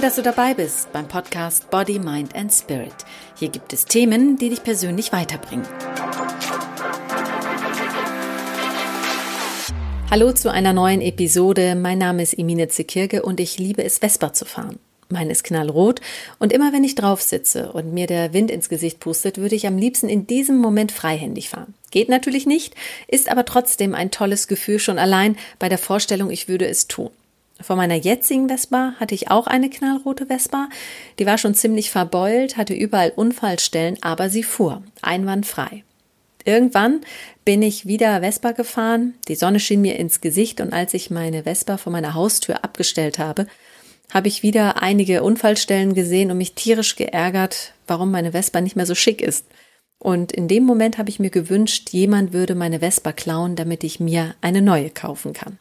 Toll, dass du dabei bist beim Podcast Body, Mind and Spirit. Hier gibt es Themen, die dich persönlich weiterbringen. Hallo zu einer neuen Episode. Mein Name ist Emine Zekirge und ich liebe es, Vespa zu fahren. Meine ist knallrot und immer wenn ich drauf sitze und mir der Wind ins Gesicht pustet, würde ich am liebsten in diesem Moment freihändig fahren. Geht natürlich nicht, ist aber trotzdem ein tolles Gefühl schon allein bei der Vorstellung, ich würde es tun. Von meiner jetzigen Vespa hatte ich auch eine knallrote Vespa. Die war schon ziemlich verbeult, hatte überall Unfallstellen, aber sie fuhr einwandfrei. Irgendwann bin ich wieder Vespa gefahren. Die Sonne schien mir ins Gesicht und als ich meine Vespa vor meiner Haustür abgestellt habe, habe ich wieder einige Unfallstellen gesehen und mich tierisch geärgert, warum meine Vespa nicht mehr so schick ist. Und in dem Moment habe ich mir gewünscht, jemand würde meine Vespa klauen, damit ich mir eine neue kaufen kann.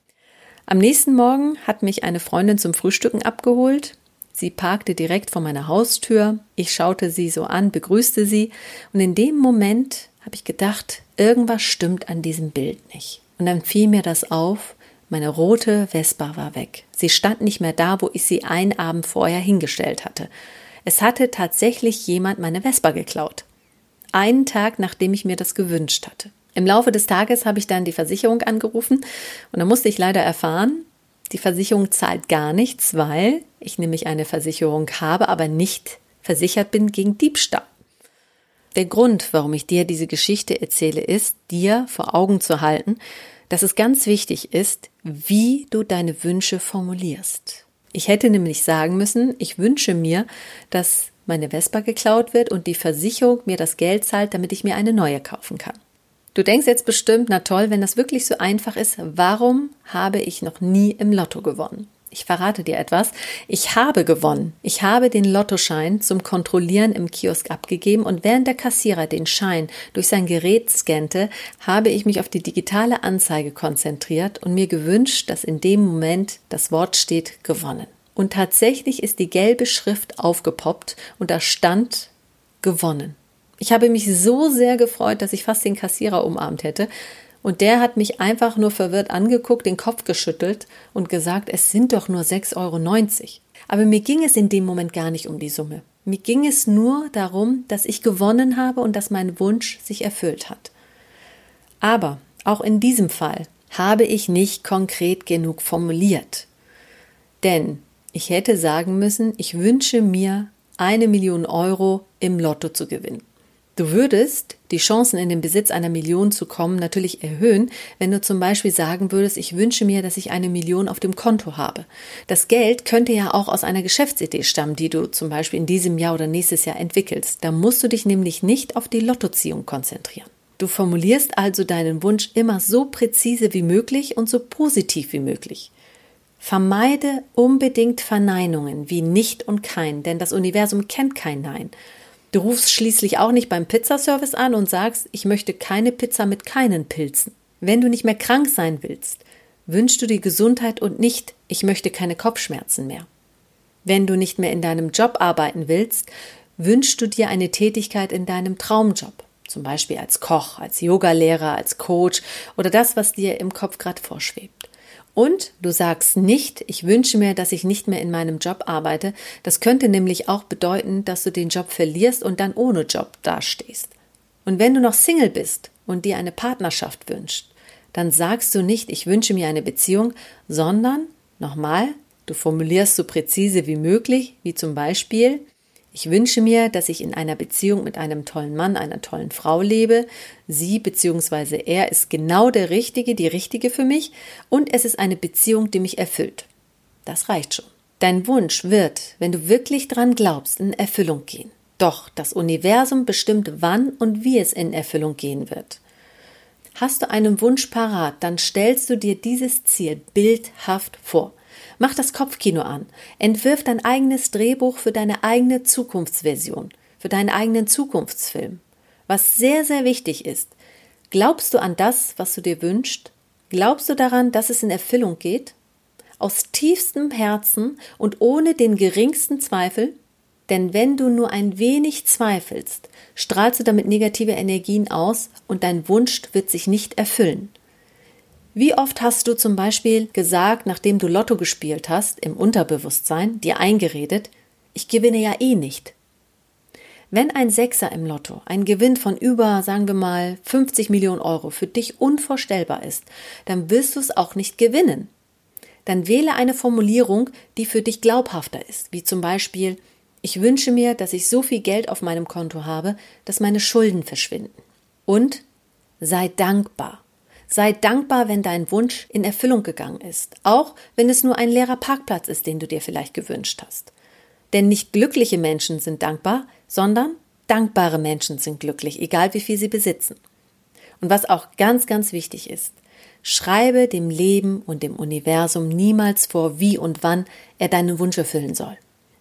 Am nächsten Morgen hat mich eine Freundin zum Frühstücken abgeholt. Sie parkte direkt vor meiner Haustür. Ich schaute sie so an, begrüßte sie und in dem Moment habe ich gedacht, irgendwas stimmt an diesem Bild nicht. Und dann fiel mir das auf, meine rote Vespa war weg. Sie stand nicht mehr da, wo ich sie einen Abend vorher hingestellt hatte. Es hatte tatsächlich jemand meine Vespa geklaut. Einen Tag, nachdem ich mir das gewünscht hatte. Im Laufe des Tages habe ich dann die Versicherung angerufen und da musste ich leider erfahren, die Versicherung zahlt gar nichts, weil ich nämlich eine Versicherung habe, aber nicht versichert bin gegen Diebstahl. Der Grund, warum ich dir diese Geschichte erzähle, ist, dir vor Augen zu halten, dass es ganz wichtig ist, wie du deine Wünsche formulierst. Ich hätte nämlich sagen müssen, ich wünsche mir, dass meine Vespa geklaut wird und die Versicherung mir das Geld zahlt, damit ich mir eine neue kaufen kann. Du denkst jetzt bestimmt, na toll, wenn das wirklich so einfach ist, warum habe ich noch nie im Lotto gewonnen? Ich verrate dir etwas. Ich habe gewonnen. Ich habe den Lottoschein zum Kontrollieren im Kiosk abgegeben und während der Kassierer den Schein durch sein Gerät scannte, habe ich mich auf die digitale Anzeige konzentriert und mir gewünscht, dass in dem Moment das Wort steht gewonnen. Und tatsächlich ist die gelbe Schrift aufgepoppt und da stand gewonnen. Ich habe mich so sehr gefreut, dass ich fast den Kassierer umarmt hätte. Und der hat mich einfach nur verwirrt angeguckt, den Kopf geschüttelt und gesagt, es sind doch nur 6,90 Euro. Aber mir ging es in dem Moment gar nicht um die Summe. Mir ging es nur darum, dass ich gewonnen habe und dass mein Wunsch sich erfüllt hat. Aber auch in diesem Fall habe ich nicht konkret genug formuliert. Denn ich hätte sagen müssen, ich wünsche mir eine Million Euro im Lotto zu gewinnen. Du würdest die Chancen in den Besitz einer Million zu kommen natürlich erhöhen, wenn du zum Beispiel sagen würdest, ich wünsche mir, dass ich eine Million auf dem Konto habe. Das Geld könnte ja auch aus einer Geschäftsidee stammen, die du zum Beispiel in diesem Jahr oder nächstes Jahr entwickelst. Da musst du dich nämlich nicht auf die Lottoziehung konzentrieren. Du formulierst also deinen Wunsch immer so präzise wie möglich und so positiv wie möglich. Vermeide unbedingt Verneinungen wie nicht und kein, denn das Universum kennt kein Nein. Du rufst schließlich auch nicht beim Pizzaservice an und sagst, ich möchte keine Pizza mit keinen Pilzen. Wenn du nicht mehr krank sein willst, wünschst du dir Gesundheit und nicht, ich möchte keine Kopfschmerzen mehr. Wenn du nicht mehr in deinem Job arbeiten willst, wünschst du dir eine Tätigkeit in deinem Traumjob, zum Beispiel als Koch, als Yogalehrer, als Coach oder das, was dir im Kopf gerade vorschwebt. Und du sagst nicht, ich wünsche mir, dass ich nicht mehr in meinem Job arbeite. Das könnte nämlich auch bedeuten, dass du den Job verlierst und dann ohne Job dastehst. Und wenn du noch Single bist und dir eine Partnerschaft wünschst, dann sagst du nicht, ich wünsche mir eine Beziehung, sondern nochmal, du formulierst so präzise wie möglich, wie zum Beispiel, ich wünsche mir, dass ich in einer Beziehung mit einem tollen Mann, einer tollen Frau lebe. Sie bzw. er ist genau der Richtige, die Richtige für mich und es ist eine Beziehung, die mich erfüllt. Das reicht schon. Dein Wunsch wird, wenn du wirklich dran glaubst, in Erfüllung gehen. Doch das Universum bestimmt, wann und wie es in Erfüllung gehen wird. Hast du einen Wunsch parat, dann stellst du dir dieses Ziel bildhaft vor. Mach das Kopfkino an. Entwirf dein eigenes Drehbuch für deine eigene Zukunftsversion, für deinen eigenen Zukunftsfilm. Was sehr, sehr wichtig ist, glaubst du an das, was du dir wünschst? Glaubst du daran, dass es in Erfüllung geht? Aus tiefstem Herzen und ohne den geringsten Zweifel? Denn wenn du nur ein wenig zweifelst, strahlst du damit negative Energien aus und dein Wunsch wird sich nicht erfüllen. Wie oft hast du zum Beispiel gesagt, nachdem du Lotto gespielt hast, im Unterbewusstsein, dir eingeredet, ich gewinne ja eh nicht. Wenn ein Sechser im Lotto ein Gewinn von über, sagen wir mal, 50 Millionen Euro für dich unvorstellbar ist, dann wirst du es auch nicht gewinnen. Dann wähle eine Formulierung, die für dich glaubhafter ist, wie zum Beispiel, ich wünsche mir, dass ich so viel Geld auf meinem Konto habe, dass meine Schulden verschwinden. Und sei dankbar. Sei dankbar, wenn dein Wunsch in Erfüllung gegangen ist, auch wenn es nur ein leerer Parkplatz ist, den du dir vielleicht gewünscht hast. Denn nicht glückliche Menschen sind dankbar, sondern dankbare Menschen sind glücklich, egal wie viel sie besitzen. Und was auch ganz, ganz wichtig ist, schreibe dem Leben und dem Universum niemals vor, wie und wann er deinen Wunsch erfüllen soll.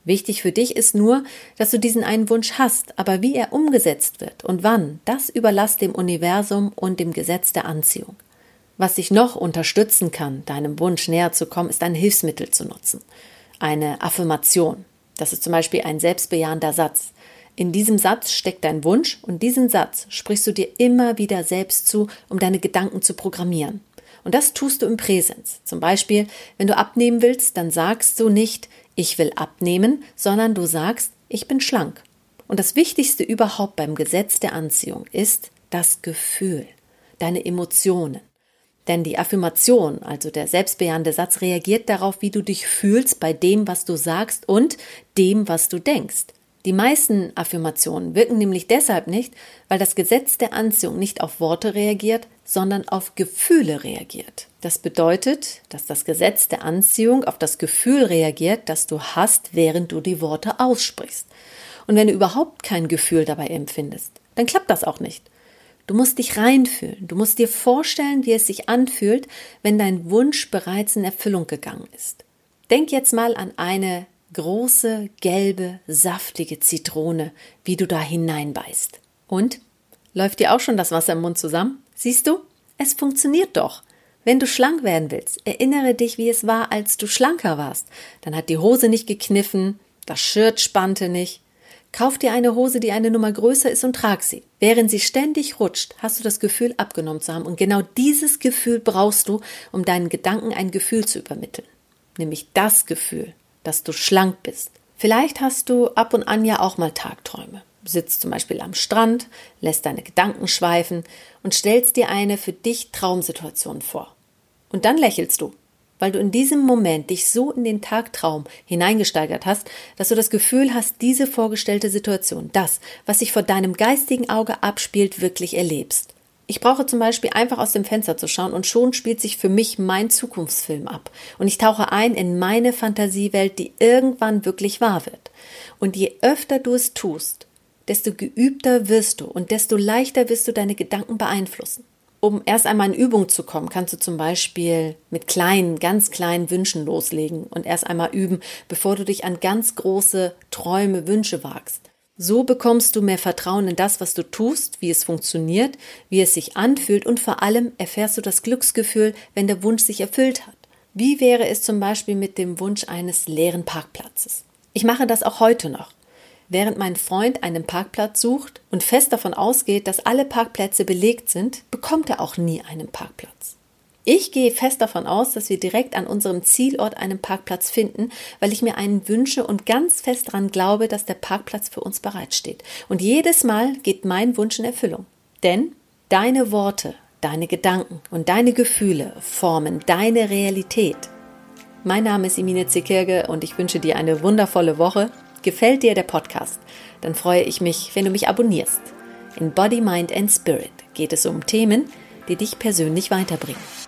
Wichtig für dich ist nur, dass du diesen einen Wunsch hast, aber wie er umgesetzt wird und wann, das überlass dem Universum und dem Gesetz der Anziehung. Was dich noch unterstützen kann, deinem Wunsch näher zu kommen, ist ein Hilfsmittel zu nutzen. Eine Affirmation. Das ist zum Beispiel ein selbstbejahender Satz. In diesem Satz steckt dein Wunsch und diesen Satz sprichst du dir immer wieder selbst zu, um deine Gedanken zu programmieren. Und das tust du im Präsens. Zum Beispiel, wenn du abnehmen willst, dann sagst du nicht, ich will abnehmen, sondern du sagst, ich bin schlank. Und das Wichtigste überhaupt beim Gesetz der Anziehung ist das Gefühl, deine Emotionen. Denn die Affirmation, also der selbstbejahende Satz, reagiert darauf, wie du dich fühlst bei dem, was du sagst und dem, was du denkst. Die meisten Affirmationen wirken nämlich deshalb nicht, weil das Gesetz der Anziehung nicht auf Worte reagiert, sondern auf Gefühle reagiert. Das bedeutet, dass das Gesetz der Anziehung auf das Gefühl reagiert, das du hast, während du die Worte aussprichst. Und wenn du überhaupt kein Gefühl dabei empfindest, dann klappt das auch nicht. Du musst dich reinfühlen. Du musst dir vorstellen, wie es sich anfühlt, wenn dein Wunsch bereits in Erfüllung gegangen ist. Denk jetzt mal an eine große, gelbe, saftige Zitrone, wie du da hineinbeißt. Und? Läuft dir auch schon das Wasser im Mund zusammen? Siehst du? Es funktioniert doch. Wenn du schlank werden willst, erinnere dich, wie es war, als du schlanker warst. Dann hat die Hose nicht gekniffen, das Shirt spannte nicht. Kauf dir eine Hose, die eine Nummer größer ist und trag sie. Während sie ständig rutscht, hast du das Gefühl abgenommen zu haben. Und genau dieses Gefühl brauchst du, um deinen Gedanken ein Gefühl zu übermitteln. Nämlich das Gefühl, dass du schlank bist. Vielleicht hast du ab und an ja auch mal Tagträume. Sitzt zum Beispiel am Strand, lässt deine Gedanken schweifen und stellst dir eine für dich Traumsituation vor. Und dann lächelst du, weil du in diesem Moment dich so in den Tagtraum hineingesteigert hast, dass du das Gefühl hast, diese vorgestellte Situation, das, was sich vor deinem geistigen Auge abspielt, wirklich erlebst. Ich brauche zum Beispiel einfach aus dem Fenster zu schauen und schon spielt sich für mich mein Zukunftsfilm ab. Und ich tauche ein in meine Fantasiewelt, die irgendwann wirklich wahr wird. Und je öfter du es tust, desto geübter wirst du und desto leichter wirst du deine Gedanken beeinflussen. Um erst einmal in Übung zu kommen, kannst du zum Beispiel mit kleinen, ganz kleinen Wünschen loslegen und erst einmal üben, bevor du dich an ganz große Träume, Wünsche wagst. So bekommst du mehr Vertrauen in das, was du tust, wie es funktioniert, wie es sich anfühlt und vor allem erfährst du das Glücksgefühl, wenn der Wunsch sich erfüllt hat. Wie wäre es zum Beispiel mit dem Wunsch eines leeren Parkplatzes? Ich mache das auch heute noch. Während mein Freund einen Parkplatz sucht und fest davon ausgeht, dass alle Parkplätze belegt sind, bekommt er auch nie einen Parkplatz. Ich gehe fest davon aus, dass wir direkt an unserem Zielort einen Parkplatz finden, weil ich mir einen wünsche und ganz fest daran glaube, dass der Parkplatz für uns bereitsteht. Und jedes Mal geht mein Wunsch in Erfüllung. Denn deine Worte, deine Gedanken und deine Gefühle formen deine Realität. Mein Name ist Emine Zekirge und ich wünsche dir eine wundervolle Woche. Gefällt dir der Podcast? Dann freue ich mich, wenn du mich abonnierst. In Body, Mind and Spirit geht es um Themen, die dich persönlich weiterbringen.